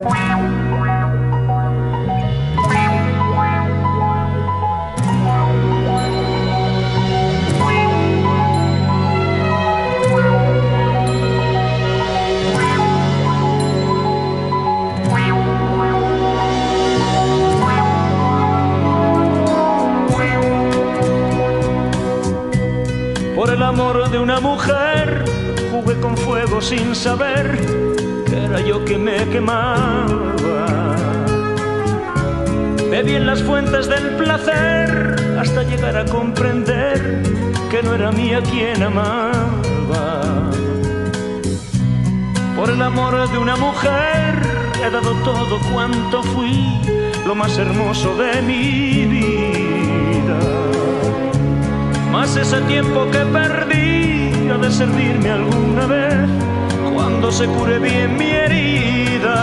Por el amor de una mujer jugué con fuego sin saber que me quemaba. Bebí en las fuentes del placer hasta llegar a comprender que no era mía quien amaba. Por el amor de una mujer he dado todo cuanto fui, lo más hermoso de mi vida. Más ese tiempo que perdí ha de servirme alguna vez cuando se cure bien mi herida.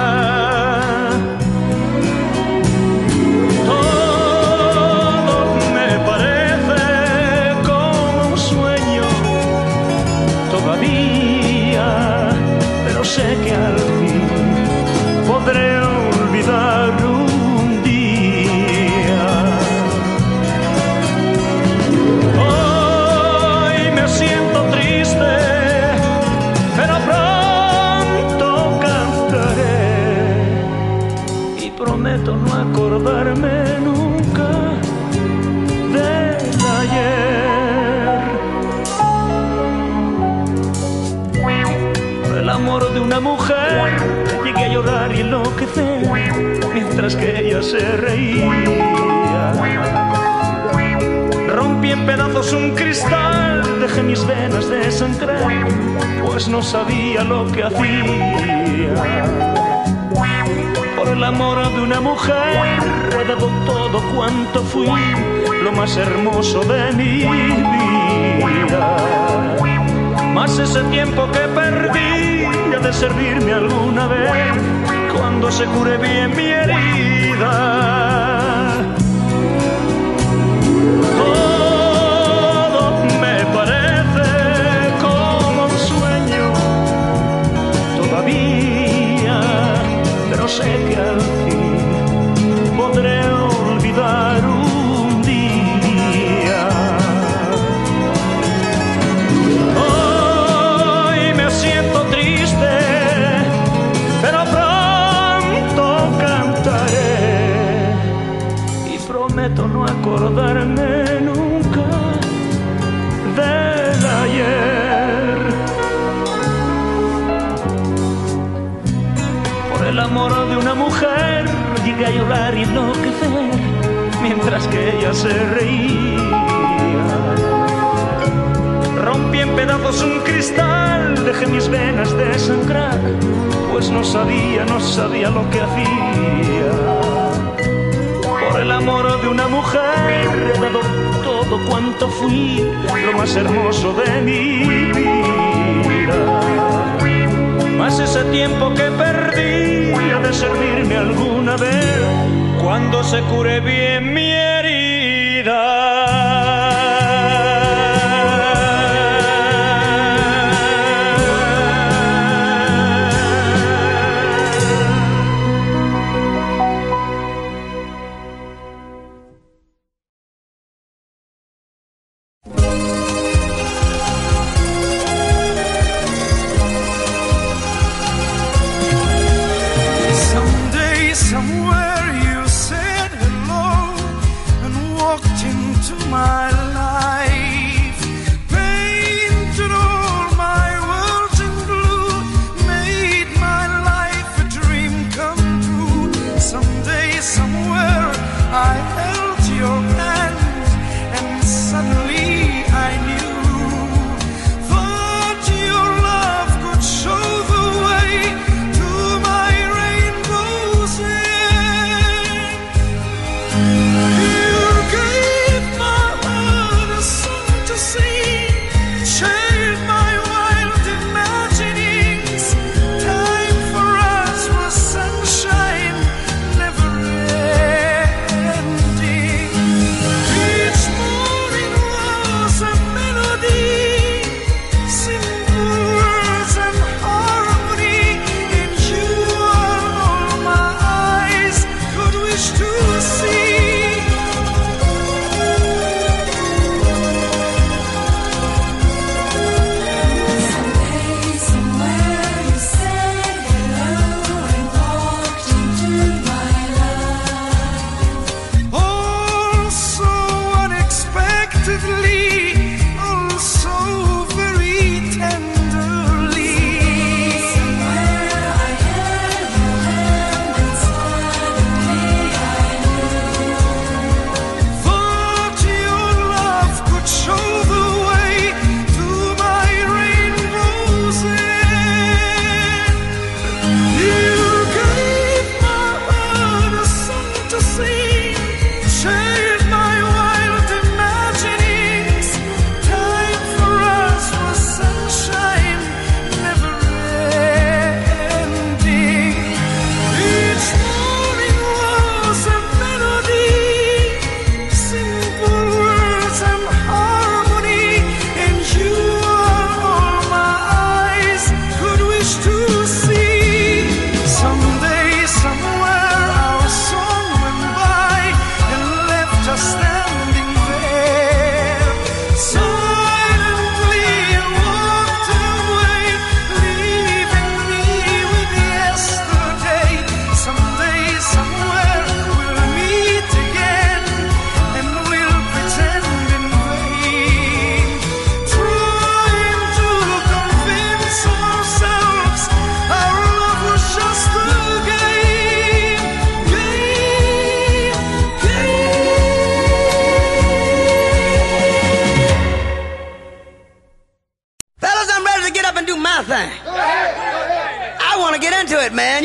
Todo me parece como un sueño todavía, pero sé que al fin podré olvidar acordarme nunca del ayer. El amor de una mujer llegué a llorar y enloquecer mientras que ella se reía. Rompí en pedazos un cristal, dejé mis venas desangrar, pues no sabía lo que hacía. El amor de una mujer dado todo cuanto fui, lo más hermoso de mi vida. Más ese tiempo que perdí ha de servirme alguna vez cuando se cure bien mi herida. Sé que al fin podré olvidar un día. Hoy me siento triste, pero pronto cantaré y prometo no acordarme llegué a llorar y enloquecer mientras que ella se reía. Rompí en pedazos un cristal, dejé mis venas desangrar, pues no sabía, no sabía lo que hacía. Por el amor de una mujer he dado todo cuanto fui, lo más hermoso de mi servirme alguna vez. Cuando se cure bien mi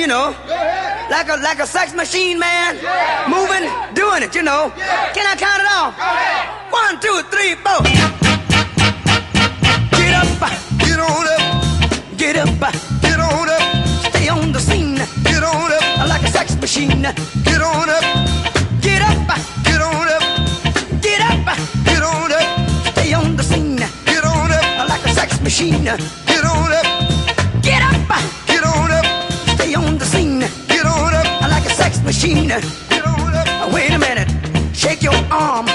know. Like a like a sex machine, man. Yeah. Moving, doing it, you know. Yeah. Can I count it off? One, two, three, four. Get up, Get on up, get up, get on up, stay on the scene. get on up, Like a sex machine. get on up, Get up, get on up, get up, get on up, stay on the scene. get on up, Like a sex machine. get on up, Get up, Sex machine. get on up. Wait a minute, shake your arm,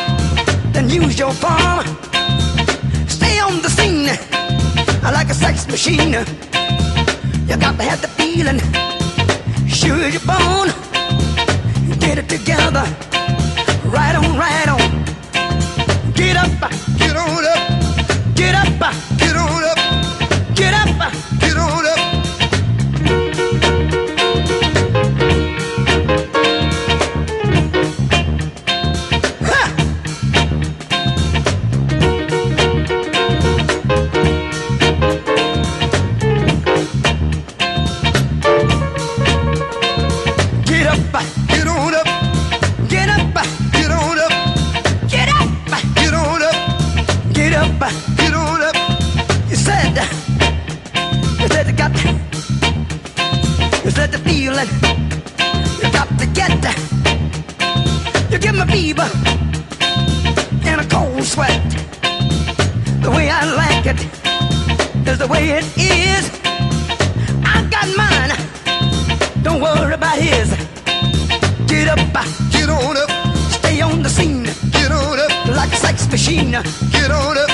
then use your palm. Stay on the scene like a sex machine. You got to have the feeling, sure your bone. Get it together, right on, right on. Get up, Get on up, get up, fever and a cold sweat. The way I like it is the way it is. I got mine. Don't worry about his. Get up, Get on up, stay on the scene get on up, like a sex machine. get on up,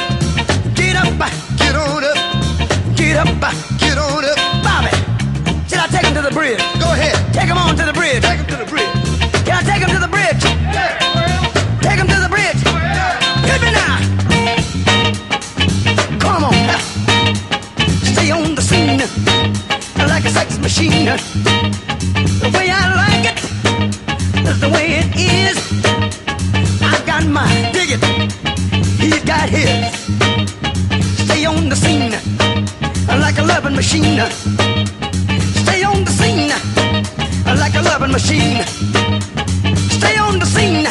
Get up, get on up, get up. get on up. Bobby, should I take him to the bridge? Go ahead, Take him on to the bridge. take him to the bridge. Take him to the bridge? Take him to the bridge. Me now. Come on. Stay on the scene like a sex machine. The way I like it is the way it is. I got. Dig it. He's got his. Stay on the scene like a loving machine. Stay on the scene like a loving machine. On the scene.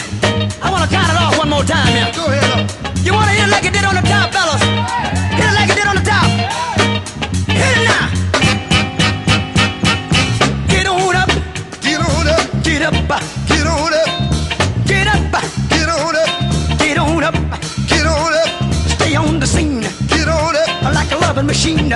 I want to count it off one more time here. Go ahead. You want to hit it like it did on the top, fellas? Hit it like it did on the top. Hit it now. Get on up, Get on up, get up, get on up, get up, get on up, get on up. get on up, Stay on the scene get on up, like a loving machine.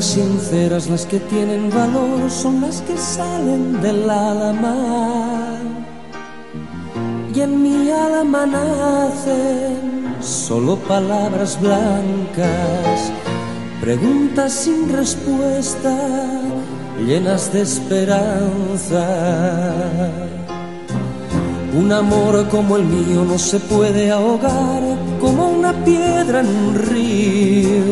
Palabras sinceras, las que tienen valor, son las que salen del alma. Y en mi alma nacen solo palabras blancas, preguntas sin respuesta, llenas de esperanza. Un amor como el mío no se puede ahogar como una piedra en un río.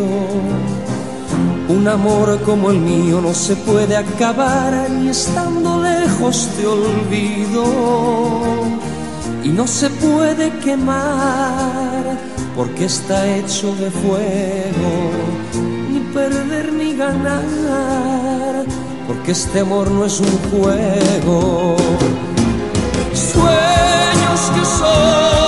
Amor como el mío no se puede acabar ni estando lejos te olvido. Y no se puede quemar porque está hecho de fuego. Ni perder ni ganar porque este amor no es un juego sueños que son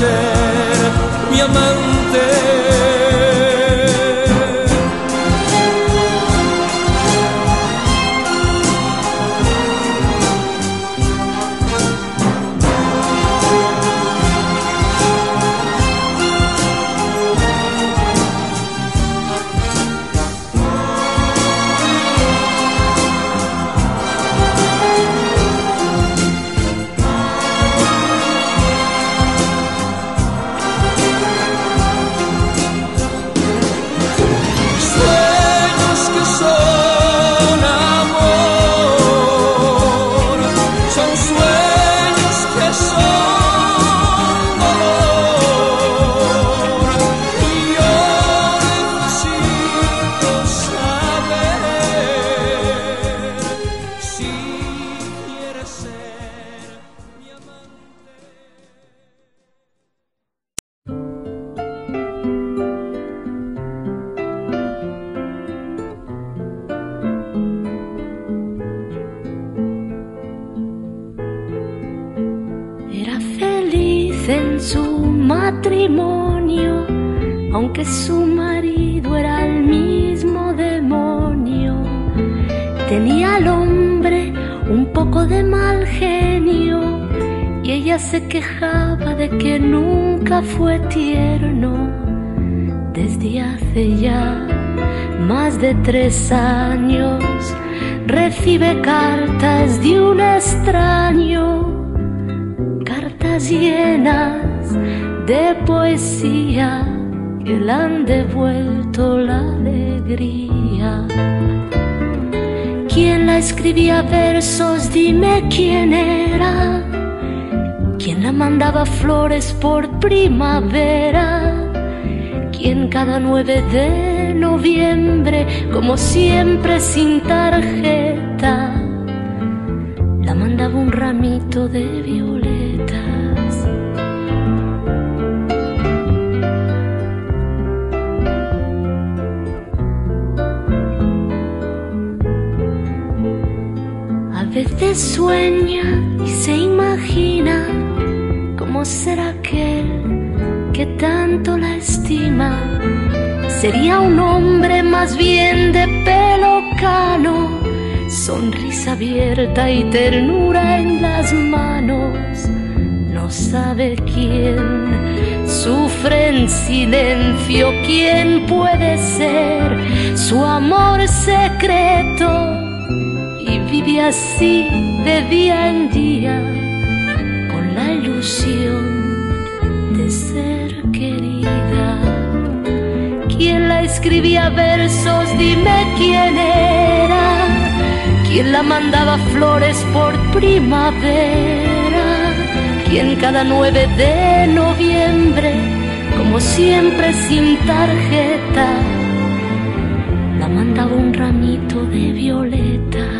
Quieres 9 de noviembre, como siempre sin tarjeta, la mandaba un ramito de violetas? A veces sueña y se imagina cómo será aquel que tanto la estima. Sería un hombre más bien de pelo cano, sonrisa abierta y ternura en las manos. No sabe quién. Sufre en silencio quién puede ser su amor secreto y vive así de día en día con la ilusión escribía versos? Dime quién era. ¿Quién la mandaba flores por primavera? ¿Quién cada 9 de noviembre, como siempre sin tarjeta, la mandaba un ramito de violetas?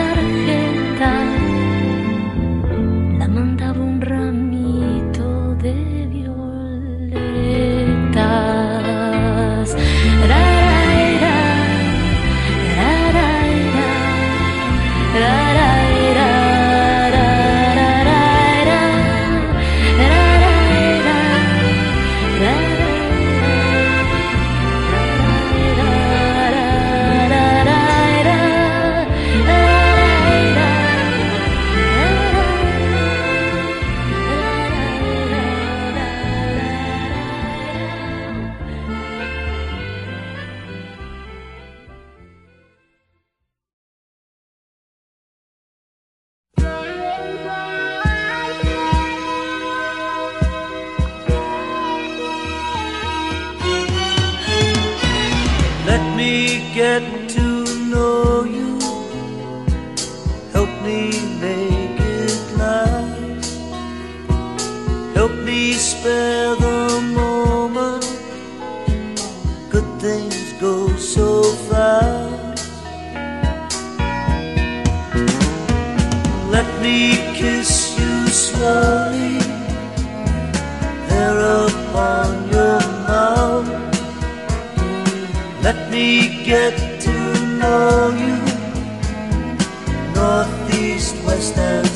me get to know you, northeast, west, and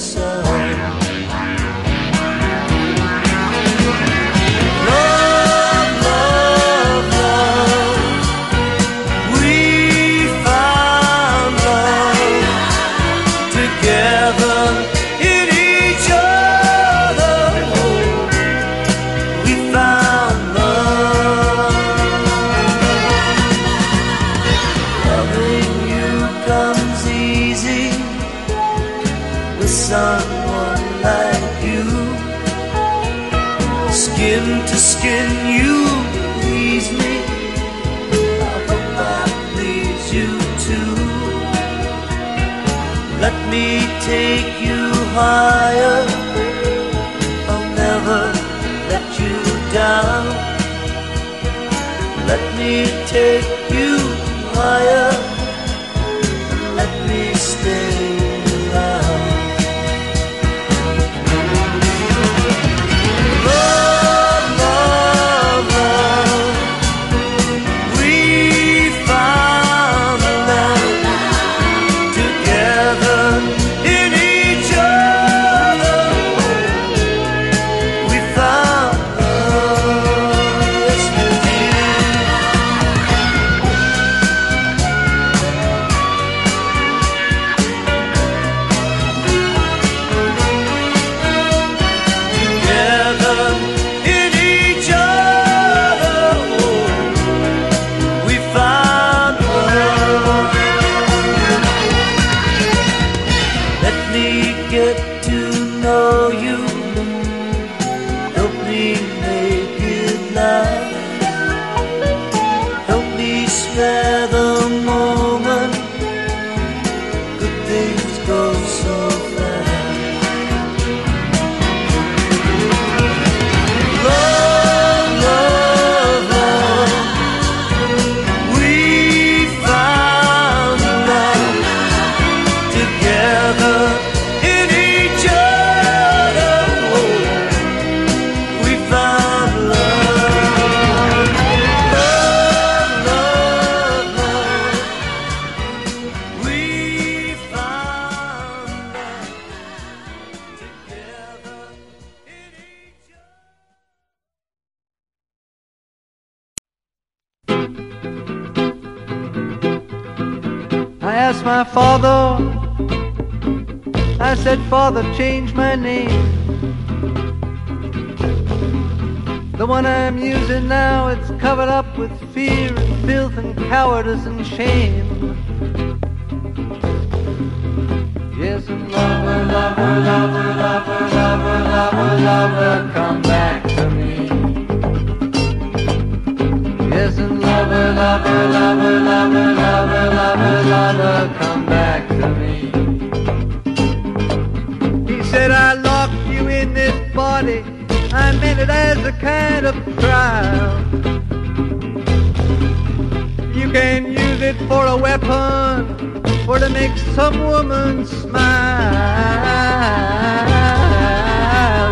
He said, I locked you in this body. I meant it as a kind of trial. You can use it for a weapon or to make some woman smile.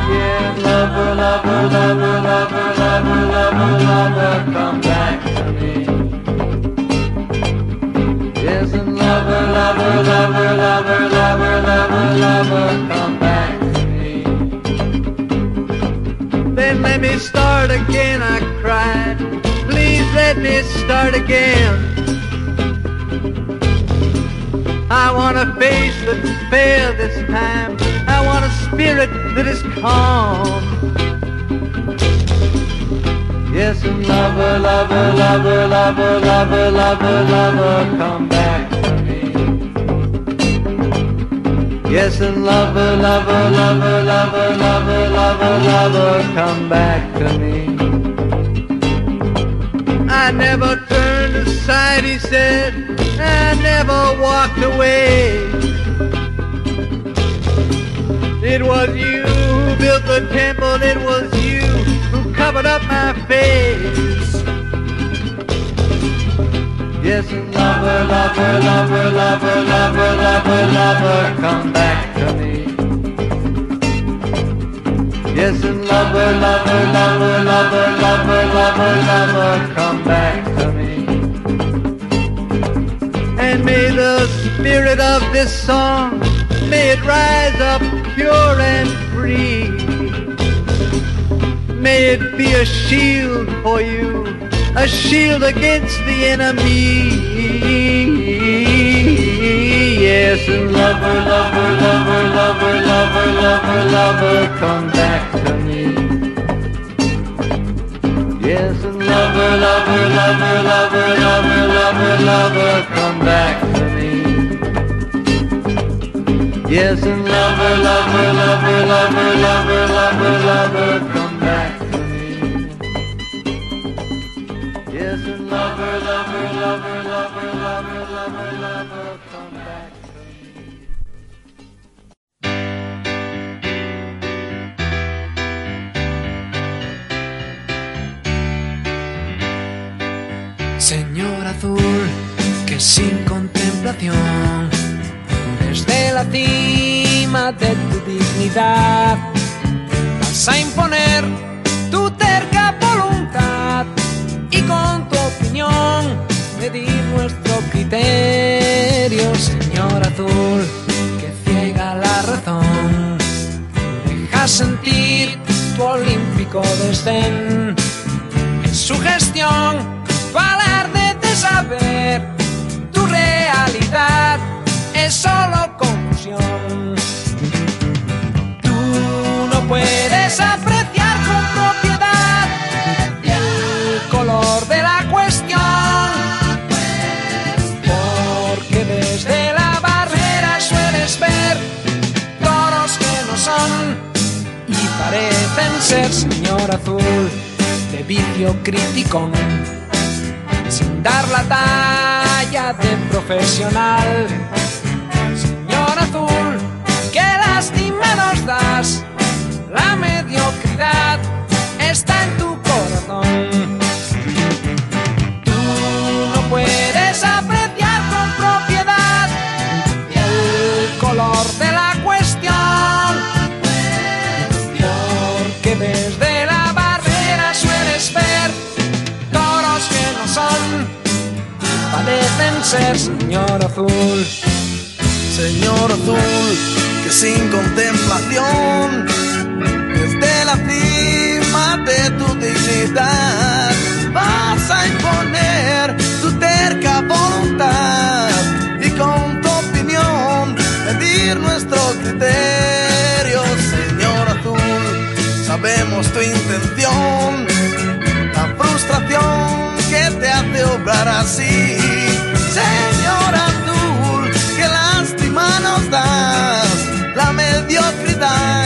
Yeah, lover, lover, lover, lover, lover, lover, lover, come back to me. Lover, lover, lover, lover, lover, lover, come back to me. Then let me start again, I cried. Please let me start again. I want a face that's fair this time. I want a spirit that is calm. Yes, and lover, lover, lover, lover, lover, lover, lover, come back Yes, and lover, lover, lover, lover, lover, lover, lover, come back to me. I never turned aside, he said. I never walked away. It was you who built the temple, it was you who covered up my face. Yes, lover, lover, lover, lover, lover, lover, lover, come back to me. Yes, and lover, lover, lover, lover, lover, lover, lover, come back to me. And may the spirit of this song, may it rise up pure and free. May it be a shield for you, a shield against the enemy. Yes, and lover, lover, lover, lover, lover, lover, lover, come back to me. Yes, and lover, lover, lover, lover, lover, lover, lover, come back to me. Yes, and lover, lover, lover, lover, lover, lover, lover, come lover, lover, lover, lover, lover, come back. Señor azul, que sin contemplación, desde la cima de tu dignidad, vas a imponer medir nuestro criterio, Señor azul, que ciega la razón, deja sentir tu olímpico desdén en su gestión de saber tu realidad es solo confusión. Tú no puedes apreciar señor azul de vicio criticón sin dar la talla de profesional. Señor azul, qué lástima nos das, la mediocridad está en tu corazón. señor azul, señor azul, que sin contemplación, desde la cima de tu dignidad, vas a imponer tu terca voluntad y con tu opinión medir nuestro criterio, señor azul, sabemos tu intención, la frustración que te hace obrar así. Señor azul, qué lástima nos das, la mediocridad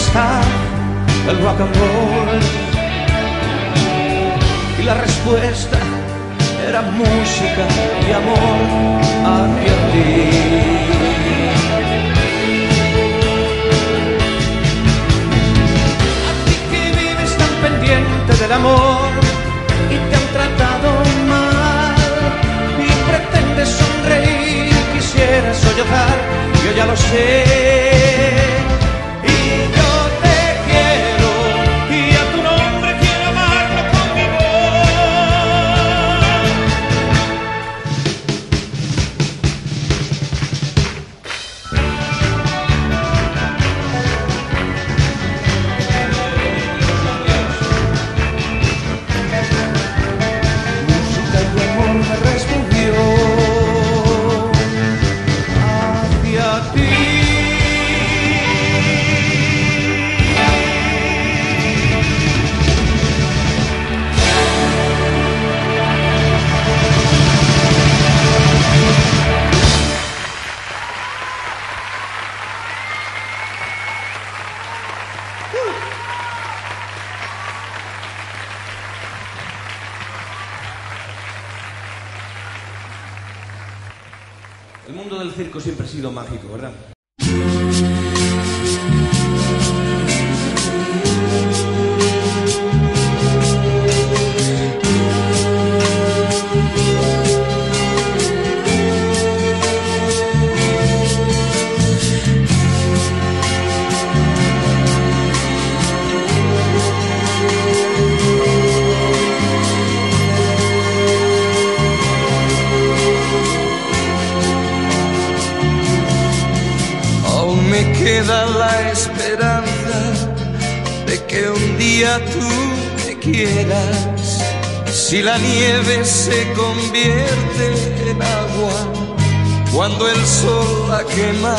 está el rock and roll. Y la respuesta era música y amor hacia ti. A que vives tan pendiente del amor y te han tratado mal y pretendes sonreír, quisieras sollozar, yo ya lo sé. Tú me quieras. Si la nieve se convierte en agua cuando el sol la quema,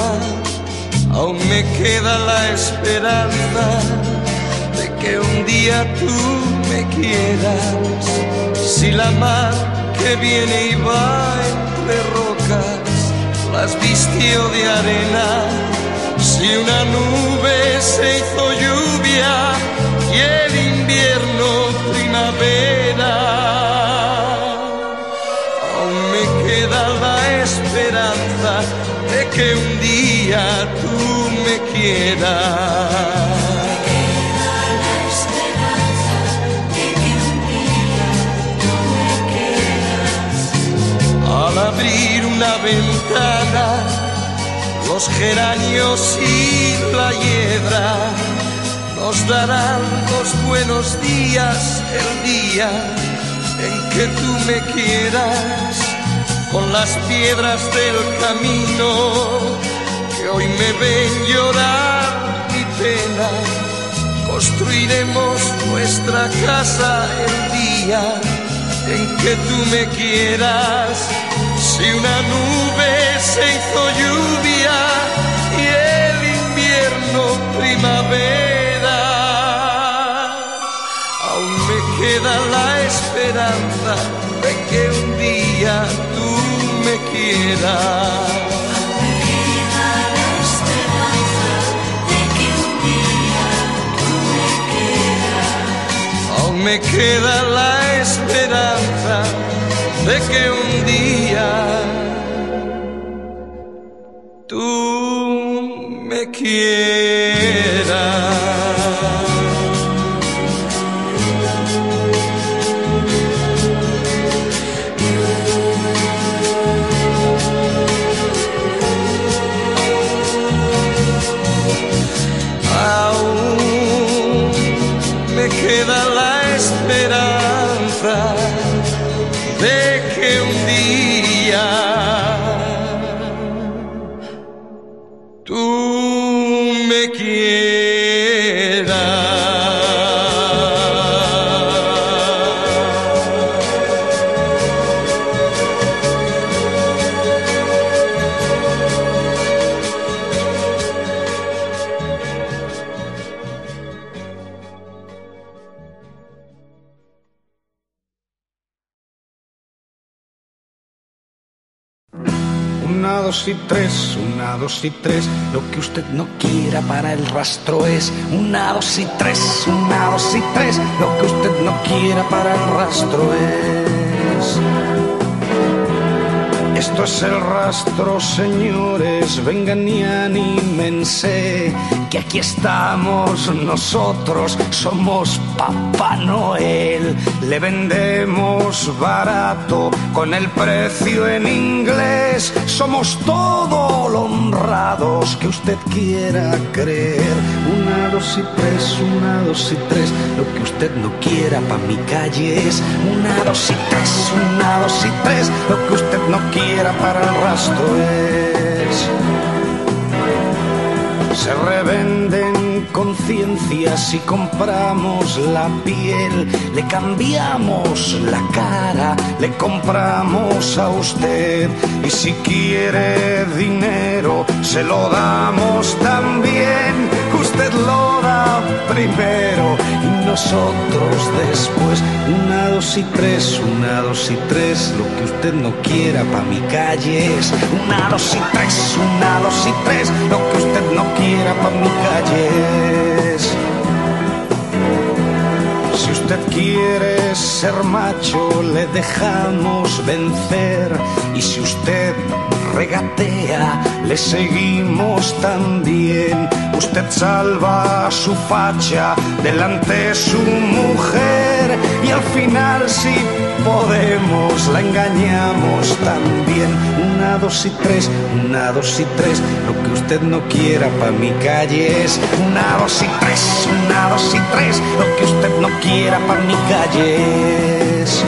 aún me queda la esperanza de que un día tú me quieras. Si la mar que viene y va entre rocas las vistió de arena. Si una nube se hizo lluvia y el invierno primavera, aún me queda la esperanza de que un día tú me quieras. Al abrir una ventana, los geranios y la hiedra nos darán los buenos días, el día en que tú me quieras, con las piedras del camino que hoy me ven llorar mi pena. Construiremos nuestra casa el día en que tú me quieras. Si una nube se hizo lluvia tú me quieras. Aún me queda la esperanza de que un día tú quiera. Aún y tres. Lo que usted no quiera para el rastro es una, dos y tres, una, dos y tres. Lo que usted no quiera para el rastro es. Esto es el rastro, señores, vengan y anímense, que aquí estamos nosotros, somos Papá Noel, le vendemos barato con el precio en inglés, somos todo lo honrados que usted quiera creer. Una, dos y tres, una, dos y tres, lo que usted no quiera pa' mi calle es. Una, dos y tres, una, dos y tres, lo que usted no quiera para el rastro es. Se revenden conciencias y compramos la piel, le cambiamos la cara, le compramos a usted y si quiere dinero se lo damos también. Usted lo primero y nosotros después. Una, dos y tres, una, dos y tres, lo que usted no quiera pa' mi calle es. Una, dos y tres, una, dos y tres, lo que usted no quiera pa' mi calle es. Si usted quiere ser macho, le dejamos vencer. Y si usted regatea, le seguimos también. Usted salva su facha delante su mujer. Y al final, si podemos, la engañamos también. Una, dos y tres, una, dos y tres. Lo que usted no quiera pa' mi calle es. Una, dos y tres, una, dos y tres. Lo que usted no quiera pa' mi calle es.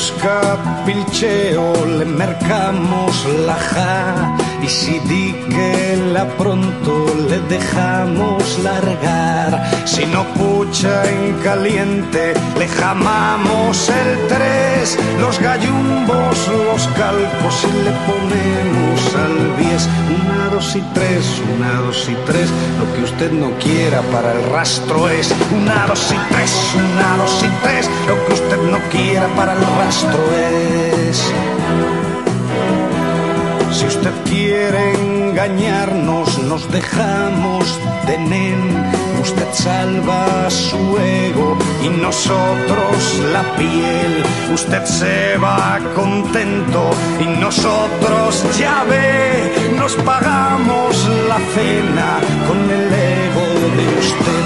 Busca pilcheo, le mercamos la ja. Y si di que la pronto le dejamos largar. Si no pucha en caliente, le jamamos el tres. Los gallumbos, los calcos y le ponemos al bies. Una, dos y tres, una, dos y tres. Lo que usted no quiera para el rastro es. Una, dos y tres, una, dos y tres. Lo que usted no quiera para el rastro es. Si usted quiere engañarnos, nos dejamos de nen. Usted salva su ego y nosotros la piel. Usted se va contento y nosotros ya ve, nos pagamos la cena con el ego de usted.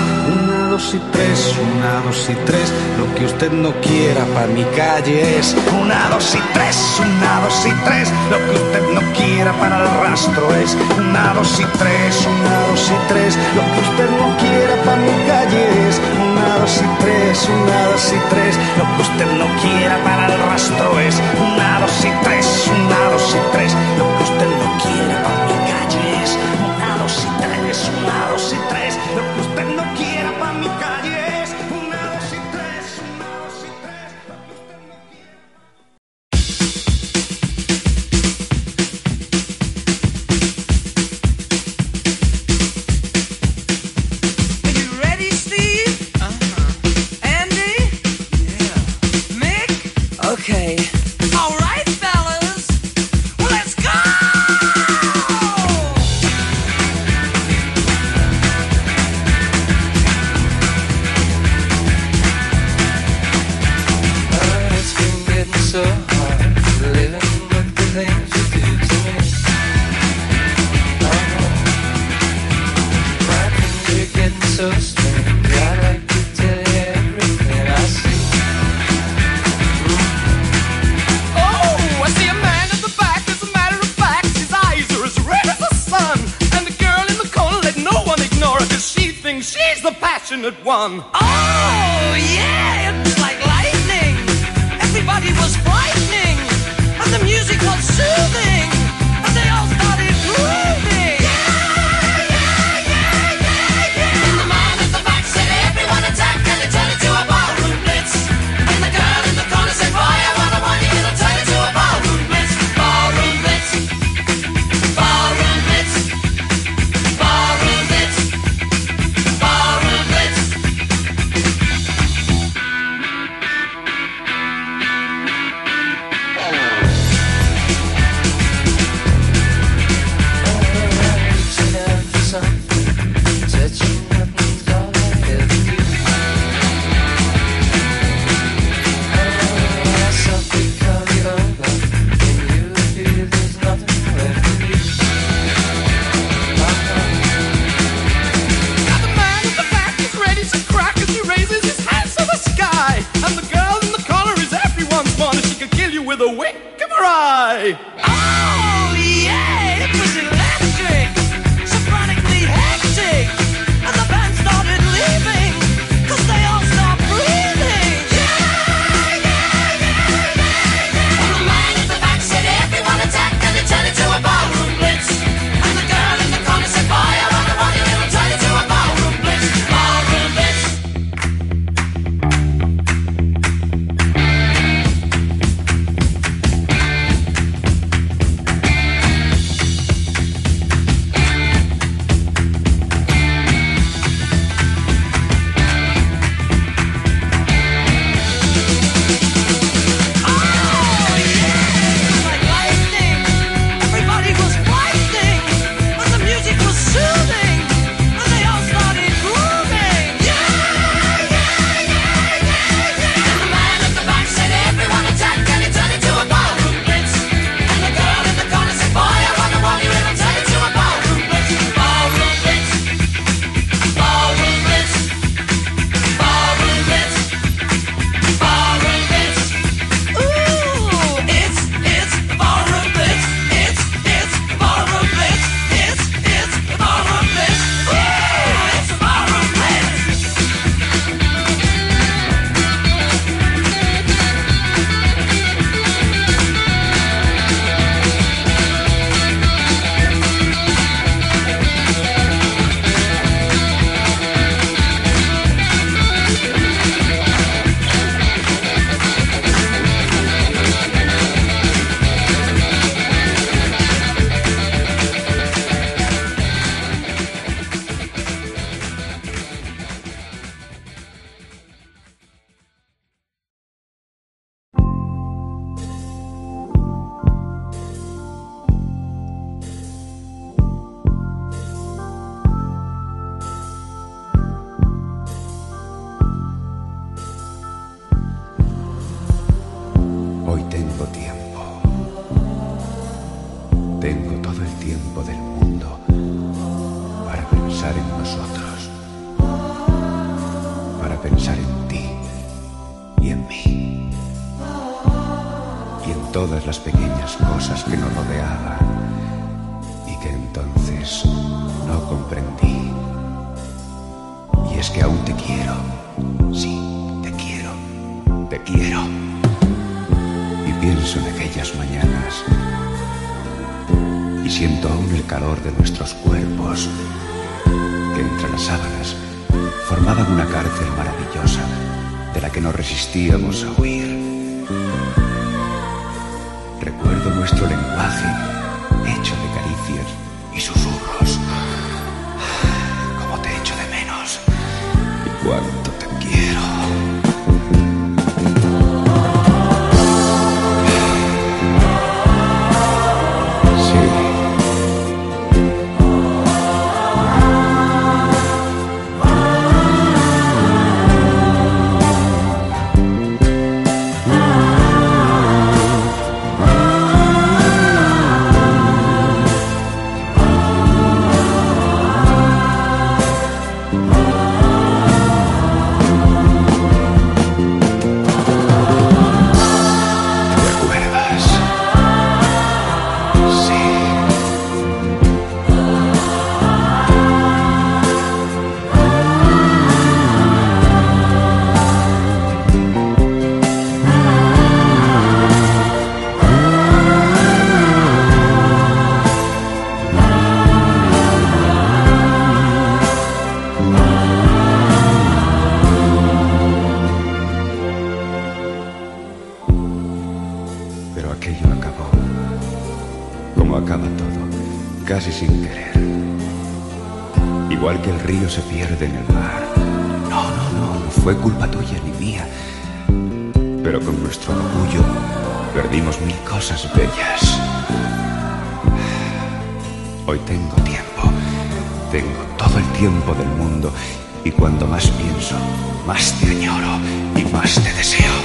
Una, dos y tres, una, dos y tres. Lo que usted no quiera para mi calle es una, dos y tres, una, dos y tres. Lo que usted no quiera para el rastro es una, dos y tres, una, dos y tres. Lo que usted no quiera para mi calle es una, dos y tres, una, dos y tres. Lo que usted no quiera para el rastro es una, dos y tres, una, dos y tres. Lo que usted no quiera para mi calle es una, dos y tres, una, dos y tres. Lo que usted no with a wink of her eye. Oh, yeah, No, no, no, no fue culpa tuya ni mía. Pero con nuestro orgullo perdimos mil cosas bellas. Hoy tengo tiempo, tengo todo el tiempo del mundo y cuando más pienso, más te añoro y más te deseo.